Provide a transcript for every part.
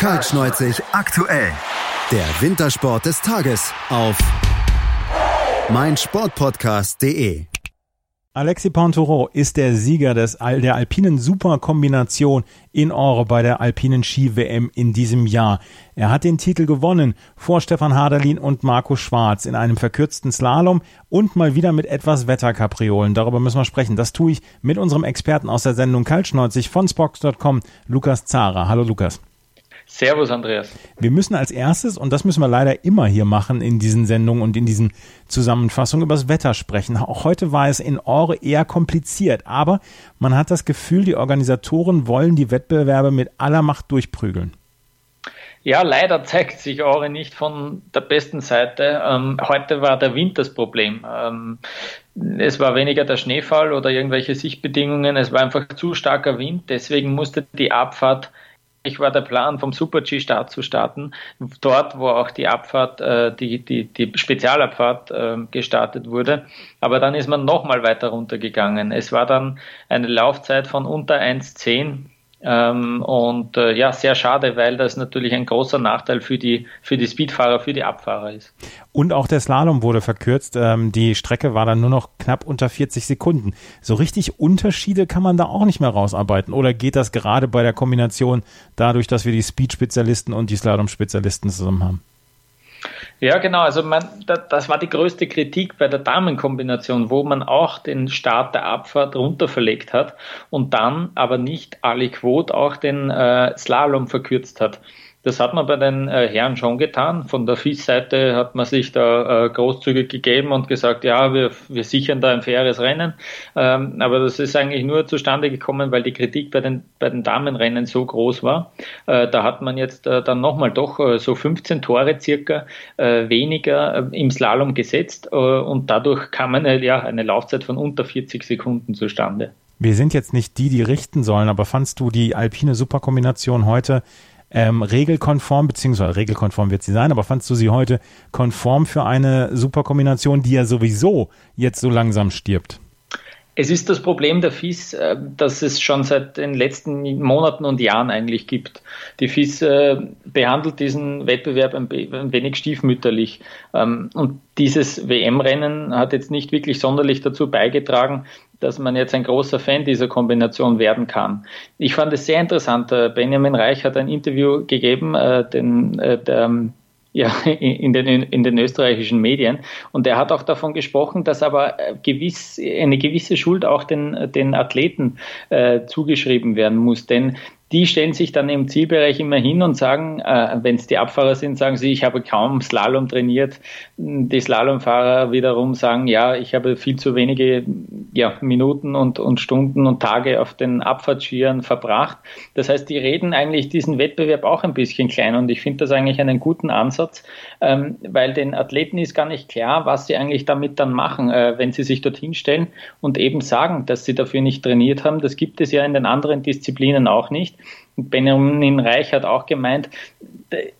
Kaltschneuzig aktuell. Der Wintersport des Tages auf meinsportpodcast.de. Alexis Pontoureau ist der Sieger des, der alpinen Superkombination in Ore bei der alpinen Ski-WM in diesem Jahr. Er hat den Titel gewonnen vor Stefan Haderlin und Marco Schwarz in einem verkürzten Slalom und mal wieder mit etwas Wetterkapriolen. Darüber müssen wir sprechen. Das tue ich mit unserem Experten aus der Sendung Kaltschneuzig von Spox.com, Lukas Zara. Hallo Lukas. Servus, Andreas. Wir müssen als erstes, und das müssen wir leider immer hier machen in diesen Sendungen und in diesen Zusammenfassungen, über das Wetter sprechen. Auch heute war es in Ore eher kompliziert, aber man hat das Gefühl, die Organisatoren wollen die Wettbewerbe mit aller Macht durchprügeln. Ja, leider zeigt sich Ore nicht von der besten Seite. Ähm, heute war der Wind das Problem. Ähm, es war weniger der Schneefall oder irgendwelche Sichtbedingungen, es war einfach zu starker Wind. Deswegen musste die Abfahrt ich war der Plan, vom Super-G-Start zu starten, dort, wo auch die Abfahrt, äh, die, die, die Spezialabfahrt äh, gestartet wurde. Aber dann ist man nochmal weiter runtergegangen. Es war dann eine Laufzeit von unter 1,10 ähm, und äh, ja, sehr schade, weil das natürlich ein großer Nachteil für die, für die Speedfahrer, für die Abfahrer ist. Und auch der Slalom wurde verkürzt. Ähm, die Strecke war dann nur noch knapp unter 40 Sekunden. So richtig Unterschiede kann man da auch nicht mehr rausarbeiten. Oder geht das gerade bei der Kombination dadurch, dass wir die Speed-Spezialisten und die Slalom-Spezialisten zusammen haben? Ja, genau. Also man, das war die größte Kritik bei der Damenkombination, wo man auch den Start der Abfahrt runterverlegt hat und dann aber nicht alle Quote auch den äh, Slalom verkürzt hat. Das hat man bei den äh, Herren schon getan. Von der FIS-Seite hat man sich da äh, großzügig gegeben und gesagt, ja, wir, wir sichern da ein faires Rennen. Ähm, aber das ist eigentlich nur zustande gekommen, weil die Kritik bei den, bei den Damenrennen so groß war. Äh, da hat man jetzt äh, dann nochmal doch äh, so 15 Tore circa äh, weniger im Slalom gesetzt und dadurch kam eine, ja, eine Laufzeit von unter 40 Sekunden zustande. Wir sind jetzt nicht die, die richten sollen, aber fandst du die alpine Superkombination heute ähm, regelkonform, beziehungsweise regelkonform wird sie sein, aber fandst du sie heute konform für eine Superkombination, die ja sowieso jetzt so langsam stirbt? Es ist das Problem der FIS, äh, dass es schon seit den letzten Monaten und Jahren eigentlich gibt. Die FIS äh, behandelt diesen Wettbewerb ein wenig stiefmütterlich. Ähm, und dieses WM-Rennen hat jetzt nicht wirklich sonderlich dazu beigetragen, dass man jetzt ein großer Fan dieser Kombination werden kann. Ich fand es sehr interessant. Äh, Benjamin Reich hat ein Interview gegeben, den, der, ja, in den, in den österreichischen Medien. Und er hat auch davon gesprochen, dass aber gewiss, eine gewisse Schuld auch den, den Athleten äh, zugeschrieben werden muss. Denn die stellen sich dann im Zielbereich immer hin und sagen, äh, wenn es die Abfahrer sind, sagen sie, ich habe kaum Slalom trainiert. Die Slalomfahrer wiederum sagen, ja, ich habe viel zu wenige ja, Minuten und, und Stunden und Tage auf den Abfahrtskiern verbracht. Das heißt, die reden eigentlich diesen Wettbewerb auch ein bisschen klein und ich finde das eigentlich einen guten Ansatz, ähm, weil den Athleten ist gar nicht klar, was sie eigentlich damit dann machen, äh, wenn sie sich dorthin stellen und eben sagen, dass sie dafür nicht trainiert haben. Das gibt es ja in den anderen Disziplinen auch nicht. Benjamin Reich hat auch gemeint,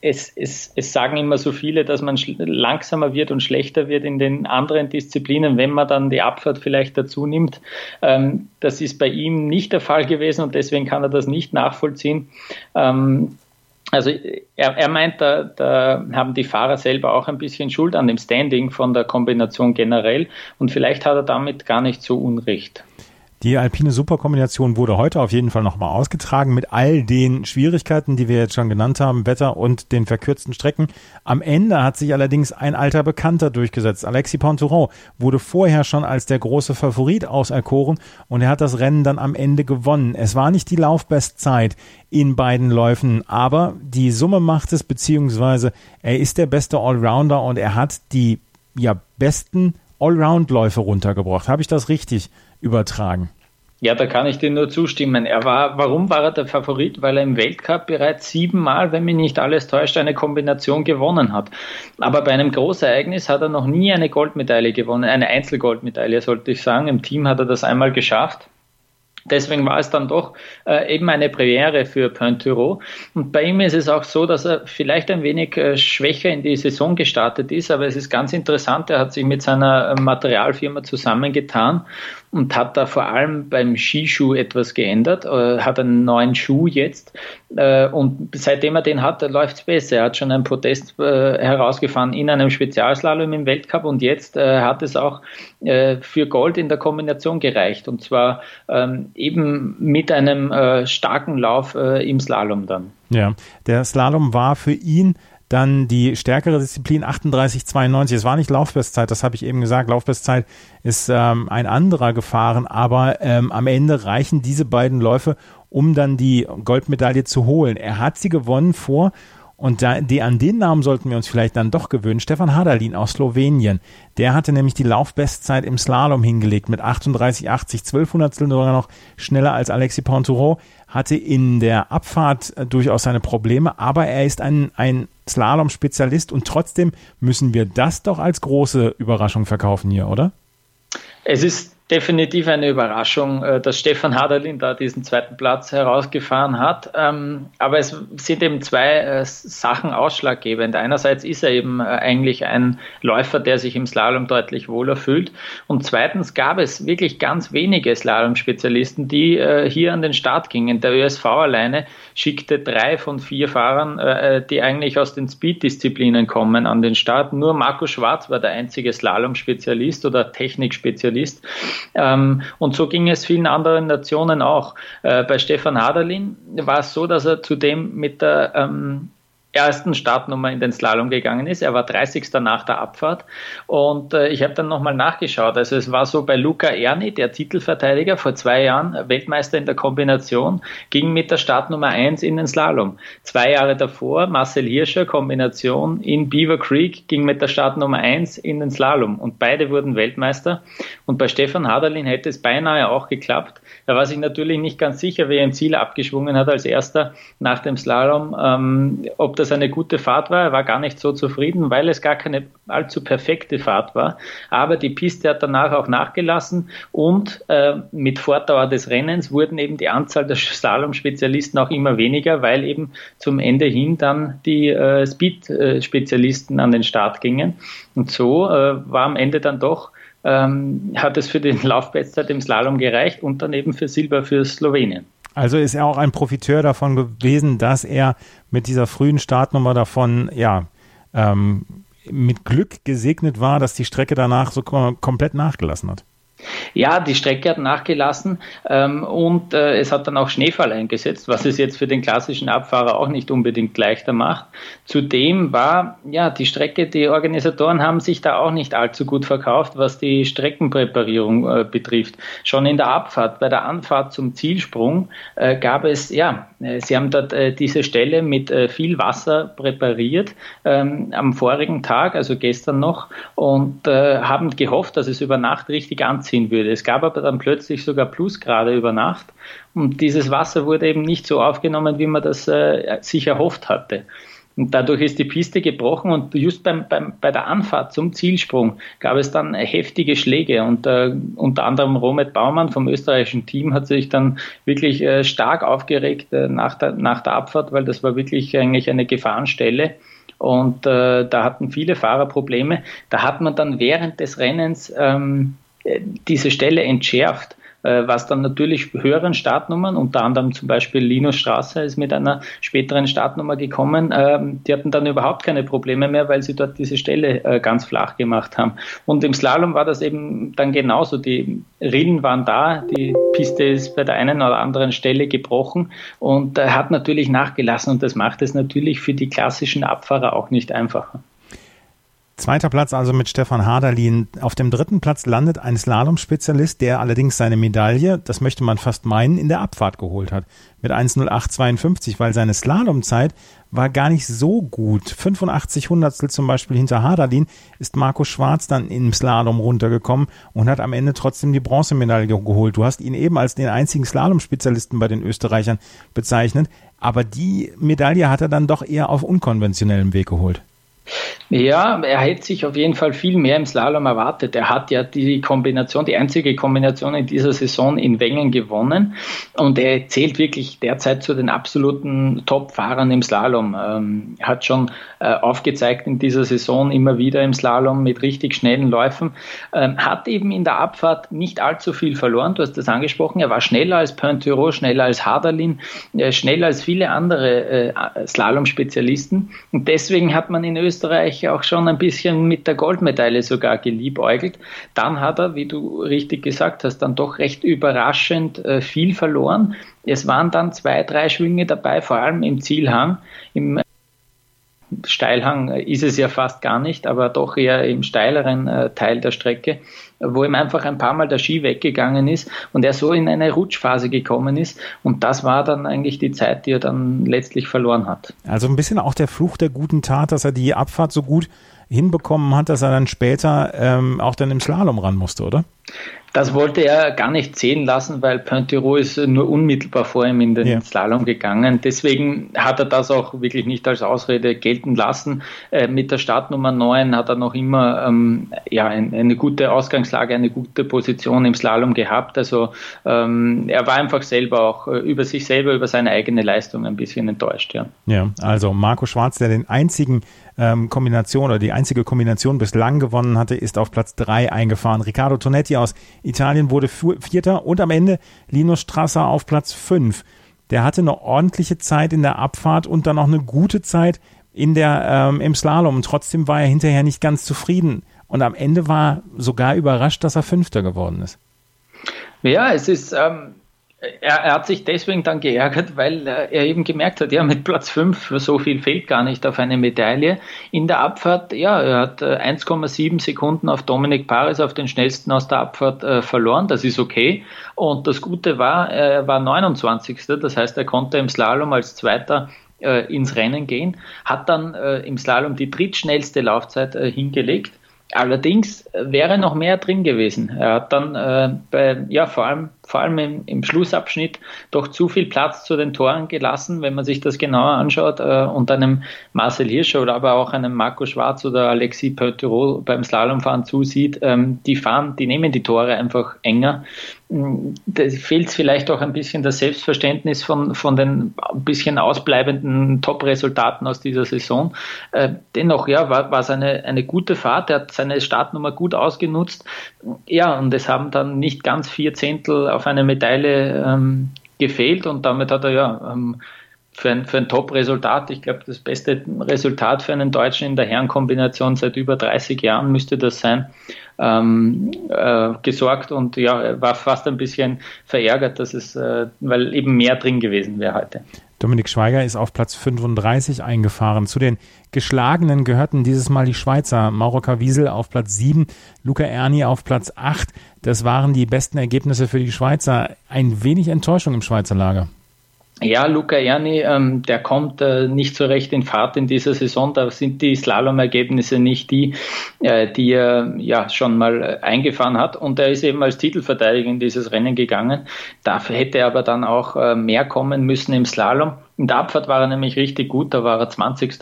es, es, es sagen immer so viele, dass man langsamer wird und schlechter wird in den anderen Disziplinen, wenn man dann die Abfahrt vielleicht dazu nimmt. Ähm, das ist bei ihm nicht der Fall gewesen und deswegen kann er das nicht nachvollziehen. Ähm, also er, er meint, da, da haben die Fahrer selber auch ein bisschen Schuld an dem Standing von der Kombination generell und vielleicht hat er damit gar nicht so Unrecht. Die alpine Superkombination wurde heute auf jeden Fall nochmal ausgetragen mit all den Schwierigkeiten, die wir jetzt schon genannt haben, Wetter und den verkürzten Strecken. Am Ende hat sich allerdings ein alter Bekannter durchgesetzt. Alexis Pontouron wurde vorher schon als der große Favorit auserkoren und er hat das Rennen dann am Ende gewonnen. Es war nicht die Laufbestzeit in beiden Läufen, aber die Summe macht es, beziehungsweise er ist der beste Allrounder und er hat die ja besten Allround-Läufe runtergebracht. Habe ich das richtig übertragen. Ja, da kann ich dir nur zustimmen. Er war, warum war er der Favorit? Weil er im Weltcup bereits siebenmal, wenn mich nicht alles täuscht, eine Kombination gewonnen hat. Aber bei einem Großereignis hat er noch nie eine Goldmedaille gewonnen, eine Einzelgoldmedaille, sollte ich sagen. Im Team hat er das einmal geschafft. Deswegen war es dann doch äh, eben eine Premiere für Pointuro. Und bei ihm ist es auch so, dass er vielleicht ein wenig äh, schwächer in die Saison gestartet ist, aber es ist ganz interessant, er hat sich mit seiner äh, Materialfirma zusammengetan und hat da vor allem beim Skischuh etwas geändert, äh, hat einen neuen Schuh jetzt äh, und seitdem er den hat, läuft es besser. Er hat schon einen Protest äh, herausgefahren in einem Spezialslalom im Weltcup und jetzt äh, hat es auch äh, für Gold in der Kombination gereicht und zwar ähm, eben mit einem äh, starken Lauf im Slalom dann. Ja, der Slalom war für ihn dann die stärkere Disziplin 38,92. Es war nicht Laufbestzeit, das habe ich eben gesagt. Laufbestzeit ist ähm, ein anderer gefahren, aber ähm, am Ende reichen diese beiden Läufe, um dann die Goldmedaille zu holen. Er hat sie gewonnen vor und da, die, an den Namen sollten wir uns vielleicht dann doch gewöhnen. Stefan Hadalin aus Slowenien. Der hatte nämlich die Laufbestzeit im Slalom hingelegt mit 38,80, 12 Hundertstel sogar noch schneller als Alexis Pontoureau. Hatte in der Abfahrt äh, durchaus seine Probleme, aber er ist ein, ein Slalom-Spezialist und trotzdem müssen wir das doch als große Überraschung verkaufen hier, oder? Es ist definitiv eine Überraschung, äh, dass Stefan Haderlin da diesen zweiten Platz herausgefahren hat. Ähm, aber es sind eben zwei äh, Sachen ausschlaggebend. Einerseits ist er eben äh, eigentlich ein Läufer, der sich im Slalom deutlich wohler fühlt. Und zweitens gab es wirklich ganz wenige Slalom-Spezialisten, die hier an den Start gingen. Der ÖSV alleine schickte drei von vier Fahrern, die eigentlich aus den Speed-Disziplinen kommen, an den Start. Nur Marco Schwarz war der einzige Slalom-Spezialist oder Technik-Spezialist. Ähm, und so ging es vielen anderen Nationen auch. Äh, bei Stefan Haderlin war es so, dass er zudem mit der ähm, ersten Startnummer in den Slalom gegangen ist. Er war 30. nach der Abfahrt und äh, ich habe dann nochmal nachgeschaut. Also es war so bei Luca Erni, der Titelverteidiger, vor zwei Jahren Weltmeister in der Kombination, ging mit der Startnummer 1 in den Slalom. Zwei Jahre davor Marcel Hirscher, Kombination in Beaver Creek, ging mit der Startnummer 1 in den Slalom und beide wurden Weltmeister. Und bei Stefan Haderlin hätte es beinahe auch geklappt. Da war sich natürlich nicht ganz sicher, wer im Ziel abgeschwungen hat als erster nach dem Slalom, ähm, ob das eine gute Fahrt war. Er war gar nicht so zufrieden, weil es gar keine allzu perfekte Fahrt war. Aber die Piste hat danach auch nachgelassen und äh, mit Fortdauer des Rennens wurden eben die Anzahl der Slalom-Spezialisten auch immer weniger, weil eben zum Ende hin dann die äh, Speed-Spezialisten an den Start gingen. Und so äh, war am Ende dann doch ähm, hat es für den Laufbestzeit im Slalom gereicht und dann eben für Silber für Slowenien. Also ist er auch ein Profiteur davon gewesen, dass er mit dieser frühen Startnummer davon, ja, ähm, mit Glück gesegnet war, dass die Strecke danach so komplett nachgelassen hat. Ja, die Strecke hat nachgelassen ähm, und äh, es hat dann auch Schneefall eingesetzt, was es jetzt für den klassischen Abfahrer auch nicht unbedingt leichter macht. Zudem war ja die Strecke, die Organisatoren haben sich da auch nicht allzu gut verkauft, was die Streckenpräparierung äh, betrifft. Schon in der Abfahrt, bei der Anfahrt zum Zielsprung äh, gab es, ja, äh, sie haben dort äh, diese Stelle mit äh, viel Wasser präpariert ähm, am vorigen Tag, also gestern noch, und haben gehofft, dass es über Nacht richtig anzieht anziehen würde. Es gab aber dann plötzlich sogar Plusgrade über Nacht und dieses Wasser wurde eben nicht so aufgenommen, wie man das äh, sich erhofft hatte. Und dadurch ist die Piste gebrochen und just beim, beim, bei der Anfahrt zum Zielsprung gab es dann heftige Schläge und äh, unter anderem Romet Baumann vom österreichischen Team hat sich dann wirklich äh, stark aufgeregt äh, nach, der, nach der Abfahrt, weil das war wirklich eigentlich eine Gefahrenstelle. Und äh, da hatten viele Fahrer Probleme. Da hat man dann während des Rennens ähm, diese Stelle entschärft, äh, was dann natürlich höheren Startnummern, unter anderem zum Beispiel Linus Strasser ist mit einer späteren Startnummer gekommen, ähm, die hatten dann überhaupt keine Probleme mehr, weil sie dort diese Stelle äh, ganz flach gemacht haben. Und im Slalom war das eben dann genauso. Die Rillen waren da, die Piste ist bei der einen oder anderen Stelle gebrochen und hat natürlich nachgelassen und das macht es natürlich für die klassischen Abfahrer auch nicht einfacher. Zweiter Platz also mit Stefan Haderlin. Auf dem dritten Platz landet ein Slalom-Spezialist, der allerdings seine Medaille, das möchte man fast meinen, in der Abfahrt geholt hat. Mit 1.08.52, weil seine Slalomzeit war gar nicht so gut. 85 Hundertstel zum Beispiel hinter Haderlin ist Marco Schwarz dann im Slalom runtergekommen und hat am Ende trotzdem die Bronzemedaille geholt. Du hast ihn eben als den einzigen Slalom-Spezialisten bei den Österreichern bezeichnet, aber die Medaille hat er dann doch eher auf unkonventionellem Weg geholt. Ja, er hätte sich auf jeden Fall viel mehr im Slalom erwartet. Er hat ja die Kombination, die einzige Kombination in dieser Saison in Wengen gewonnen und er zählt wirklich derzeit zu den absoluten Top-Fahrern im Slalom. Ähm, hat schon äh, aufgezeigt in dieser Saison immer wieder im Slalom mit richtig schnellen Läufen. Ähm, hat eben in der Abfahrt nicht allzu viel verloren. Du hast das angesprochen. Er war schneller als Pointureau, schneller als Haderlin, äh, schneller als viele andere äh, Slalom-Spezialisten. Und deswegen hat man in Österreich Österreich auch schon ein bisschen mit der Goldmedaille sogar geliebäugelt. Dann hat er, wie du richtig gesagt hast, dann doch recht überraschend äh, viel verloren. Es waren dann zwei, drei Schwünge dabei, vor allem im Zielhang. Im Steilhang ist es ja fast gar nicht, aber doch eher im steileren äh, Teil der Strecke, wo ihm einfach ein paar Mal der Ski weggegangen ist und er so in eine Rutschphase gekommen ist. Und das war dann eigentlich die Zeit, die er dann letztlich verloren hat. Also ein bisschen auch der Fluch der guten Tat, dass er die Abfahrt so gut hinbekommen hat, dass er dann später ähm, auch dann im Slalom ran musste, oder? Das wollte er gar nicht sehen lassen, weil Pointerot ist nur unmittelbar vor ihm in den ja. Slalom gegangen. Deswegen hat er das auch wirklich nicht als Ausrede gelten lassen. Äh, mit der Startnummer 9 hat er noch immer ähm, ja, ein, eine gute Ausgangslage, eine gute Position im Slalom gehabt. Also ähm, er war einfach selber auch äh, über sich selber, über seine eigene Leistung ein bisschen enttäuscht. Ja, ja also Marco Schwarz, der den einzigen ähm, Kombination oder die einzige Kombination bislang gewonnen hatte, ist auf Platz 3 eingefahren. Riccardo Tonetti aus Italien wurde Vierter und am Ende Linus Strasser auf Platz 5. Der hatte eine ordentliche Zeit in der Abfahrt und dann auch eine gute Zeit in der, ähm, im Slalom. Trotzdem war er hinterher nicht ganz zufrieden. Und am Ende war sogar überrascht, dass er Fünfter geworden ist. Ja, es ist, ähm, er, er, hat sich deswegen dann geärgert, weil er eben gemerkt hat, ja, mit Platz 5, so viel fehlt gar nicht auf eine Medaille. In der Abfahrt, ja, er hat 1,7 äh, Sekunden auf Dominik Paris, auf den schnellsten aus der Abfahrt äh, verloren. Das ist okay. Und das Gute war, er war 29. Das heißt, er konnte im Slalom als Zweiter äh, ins Rennen gehen, hat dann äh, im Slalom die drittschnellste Laufzeit äh, hingelegt. Allerdings wäre noch mehr drin gewesen. Er hat dann äh, bei, ja, vor allem vor allem im, im, Schlussabschnitt doch zu viel Platz zu den Toren gelassen, wenn man sich das genauer anschaut äh, und einem Marcel Hirscher oder aber auch einem Marco Schwarz oder Alexis Peutereau beim Slalomfahren zusieht, ähm, die fahren, die nehmen die Tore einfach enger. Mm, da fehlt vielleicht auch ein bisschen das Selbstverständnis von, von den ein bisschen ausbleibenden Top-Resultaten aus dieser Saison. Äh, dennoch, ja, war, war es eine, eine gute Fahrt. Er hat seine Startnummer gut ausgenutzt. Ja, und es haben dann nicht ganz vier Zehntel auf eine Medaille ähm, gefehlt und damit hat er ja ähm, für ein, für ein Top-Resultat, ich glaube, das beste Resultat für einen Deutschen in der Herrenkombination seit über 30 Jahren müsste das sein, ähm, äh, gesorgt und ja, war fast ein bisschen verärgert, dass es, äh, weil eben mehr drin gewesen wäre heute. Dominik Schweiger ist auf Platz 35 eingefahren. Zu den Geschlagenen gehörten dieses Mal die Schweizer Mauro Wiesel auf Platz 7, Luca Erni auf Platz 8. Das waren die besten Ergebnisse für die Schweizer. Ein wenig Enttäuschung im Schweizer Lager. Ja, Luca Erni, ähm, der kommt äh, nicht so recht in Fahrt in dieser Saison. Da sind die Slalom-Ergebnisse nicht die, äh, die er ja schon mal äh, eingefahren hat. Und er ist eben als Titelverteidiger in dieses Rennen gegangen. Dafür hätte er aber dann auch äh, mehr kommen müssen im Slalom. In der Abfahrt war er nämlich richtig gut, da war er 20.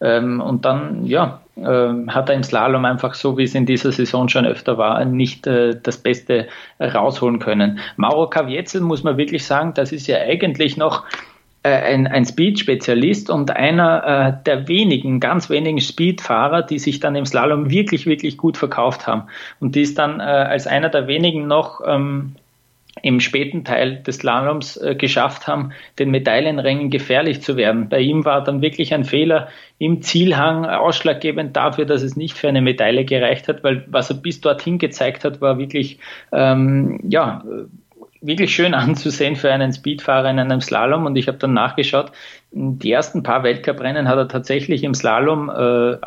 Ähm, und dann, ja, äh, hat er im Slalom einfach so, wie es in dieser Saison schon öfter war, nicht äh, das Beste rausholen können. Mauro Kavietzel muss man wirklich sagen, das ist ja eigentlich noch äh, ein, ein Speed-Spezialist und einer äh, der wenigen, ganz wenigen Speed-Fahrer, die sich dann im Slalom wirklich, wirklich gut verkauft haben. Und die ist dann äh, als einer der wenigen noch ähm, im späten Teil des Slaloms äh, geschafft haben, den Medaillenrängen gefährlich zu werden. Bei ihm war dann wirklich ein Fehler im Zielhang ausschlaggebend dafür, dass es nicht für eine Medaille gereicht hat, weil was er bis dorthin gezeigt hat, war wirklich, ähm, ja, wirklich schön anzusehen für einen Speedfahrer in einem Slalom und ich habe dann nachgeschaut, die ersten paar Weltcuprennen hat er tatsächlich im Slalom äh,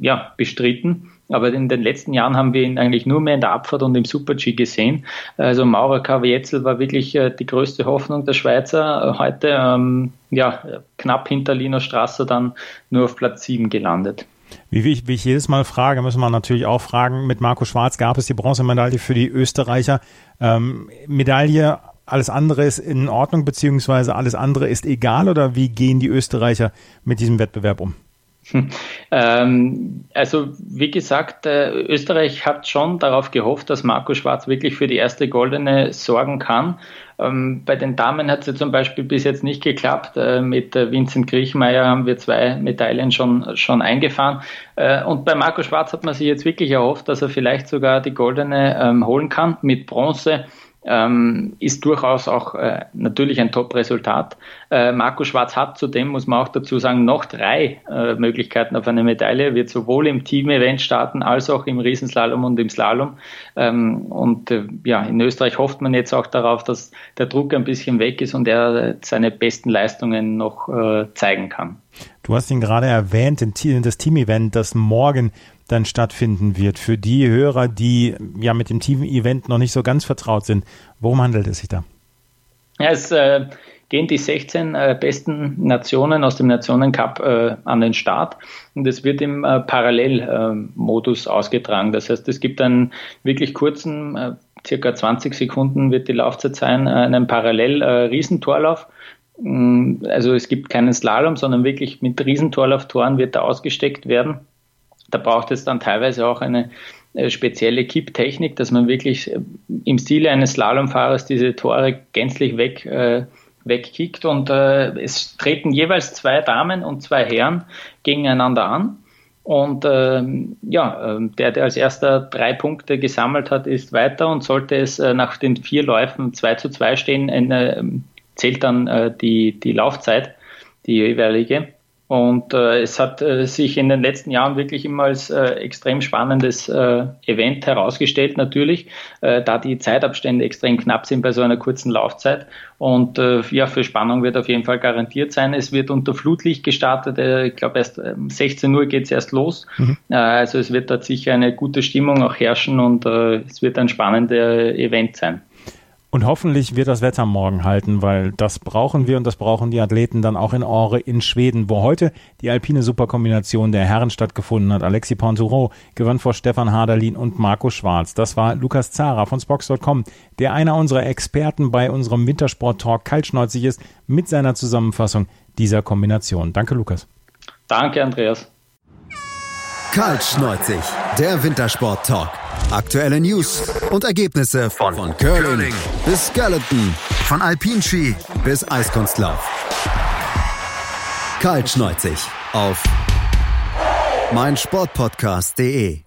ja, bestritten aber in den letzten Jahren haben wir ihn eigentlich nur mehr in der Abfahrt und im Super-G gesehen. Also Maurer Kavietzel war wirklich äh, die größte Hoffnung der Schweizer. Heute ähm, ja, knapp hinter Lino Strasser dann nur auf Platz 7 gelandet. Wie, wie, ich, wie ich jedes Mal frage, müssen wir natürlich auch fragen, mit Marco Schwarz gab es die Bronzemedaille für die Österreicher. Ähm, Medaille, alles andere ist in Ordnung, beziehungsweise alles andere ist egal oder wie gehen die Österreicher mit diesem Wettbewerb um? Ähm, also wie gesagt, äh, Österreich hat schon darauf gehofft, dass Marco Schwarz wirklich für die erste Goldene sorgen kann. Ähm, bei den Damen hat es ja zum Beispiel bis jetzt nicht geklappt. Äh, mit äh, Vincent Griechmeier haben wir zwei Medaillen schon, schon eingefahren. Und bei Marco Schwarz hat man sich jetzt wirklich erhofft, dass er vielleicht sogar die Goldene ähm, holen kann mit Bronze ähm, ist durchaus auch äh, natürlich ein Top-Resultat. Äh, Marco Schwarz hat zudem, muss man auch dazu sagen, noch drei äh, Möglichkeiten auf eine Medaille. Wird sowohl im Team-Event starten als auch im Riesenslalom und im Slalom. Ähm, und äh, ja, in Österreich hofft man jetzt auch darauf, dass der Druck ein bisschen weg ist und er seine besten Leistungen noch äh, zeigen kann. Du hast ihn gerade erwähnt, das Team-Event, das morgen dann stattfinden wird. Für die Hörer, die ja mit dem Team-Event noch nicht so ganz vertraut sind, worum handelt es sich da? Ja, es äh, gehen die 16 äh, besten Nationen aus dem Nationencup äh, an den Start und es wird im äh, Parallelmodus ausgetragen. Das heißt, es gibt einen wirklich kurzen, äh, circa 20 Sekunden wird die Laufzeit sein, äh, einen Parallel-Riesentorlauf. Mm, also es gibt keinen Slalom, sondern wirklich mit Riesentorlauftoren wird da ausgesteckt werden. Da braucht es dann teilweise auch eine äh, spezielle Kipptechnik, dass man wirklich äh, im Stile eines Slalomfahrers diese Tore gänzlich weg, äh, wegkickt. Und äh, es treten jeweils zwei Damen und zwei Herren gegeneinander an. Und ähm, ja, ähm, der, der als erster drei Punkte gesammelt hat, ist weiter und sollte es äh, nach den vier Läufen 2 zu 2 stehen, äh, zählt dann äh, die, die Laufzeit, die jeweilige. Und äh, es hat äh, sich in den letzten Jahren wirklich immer als äh, extrem spannendes äh, Event herausgestellt, natürlich, äh, da die Zeitabstände extrem knapp sind bei so einer kurzen Laufzeit. Und äh, ja, für Spannung wird auf jeden Fall garantiert sein. Es wird unter Flutlicht gestartet. Äh, ich glaube, erst äh, 16 Uhr geht es erst los. Mhm. Äh, also es wird dort sicher eine gute Stimmung auch herrschen und äh, es wird ein spannendes Event sein. Und hoffentlich wird das Wetter morgen halten, weil das brauchen wir und das brauchen die Athleten dann auch in Ore in Schweden, wo heute die alpine Superkombination der Herren stattgefunden hat. Alexi Pontoureau gewann vor Stefan Haderlin und Marco Schwarz. Das war Lukas Zara von Spox.com, der einer unserer Experten bei unserem Wintersport-Talk kaltschneuzig ist mit seiner Zusammenfassung dieser Kombination. Danke, Lukas. Danke, Andreas. Kaltschneuzig, der Wintersport-Talk. Aktuelle News und Ergebnisse von, von Curling, Curling bis Skeleton, von Alpinski bis Eiskunstlauf. Kaltschneuzig auf meinsportpodcast.de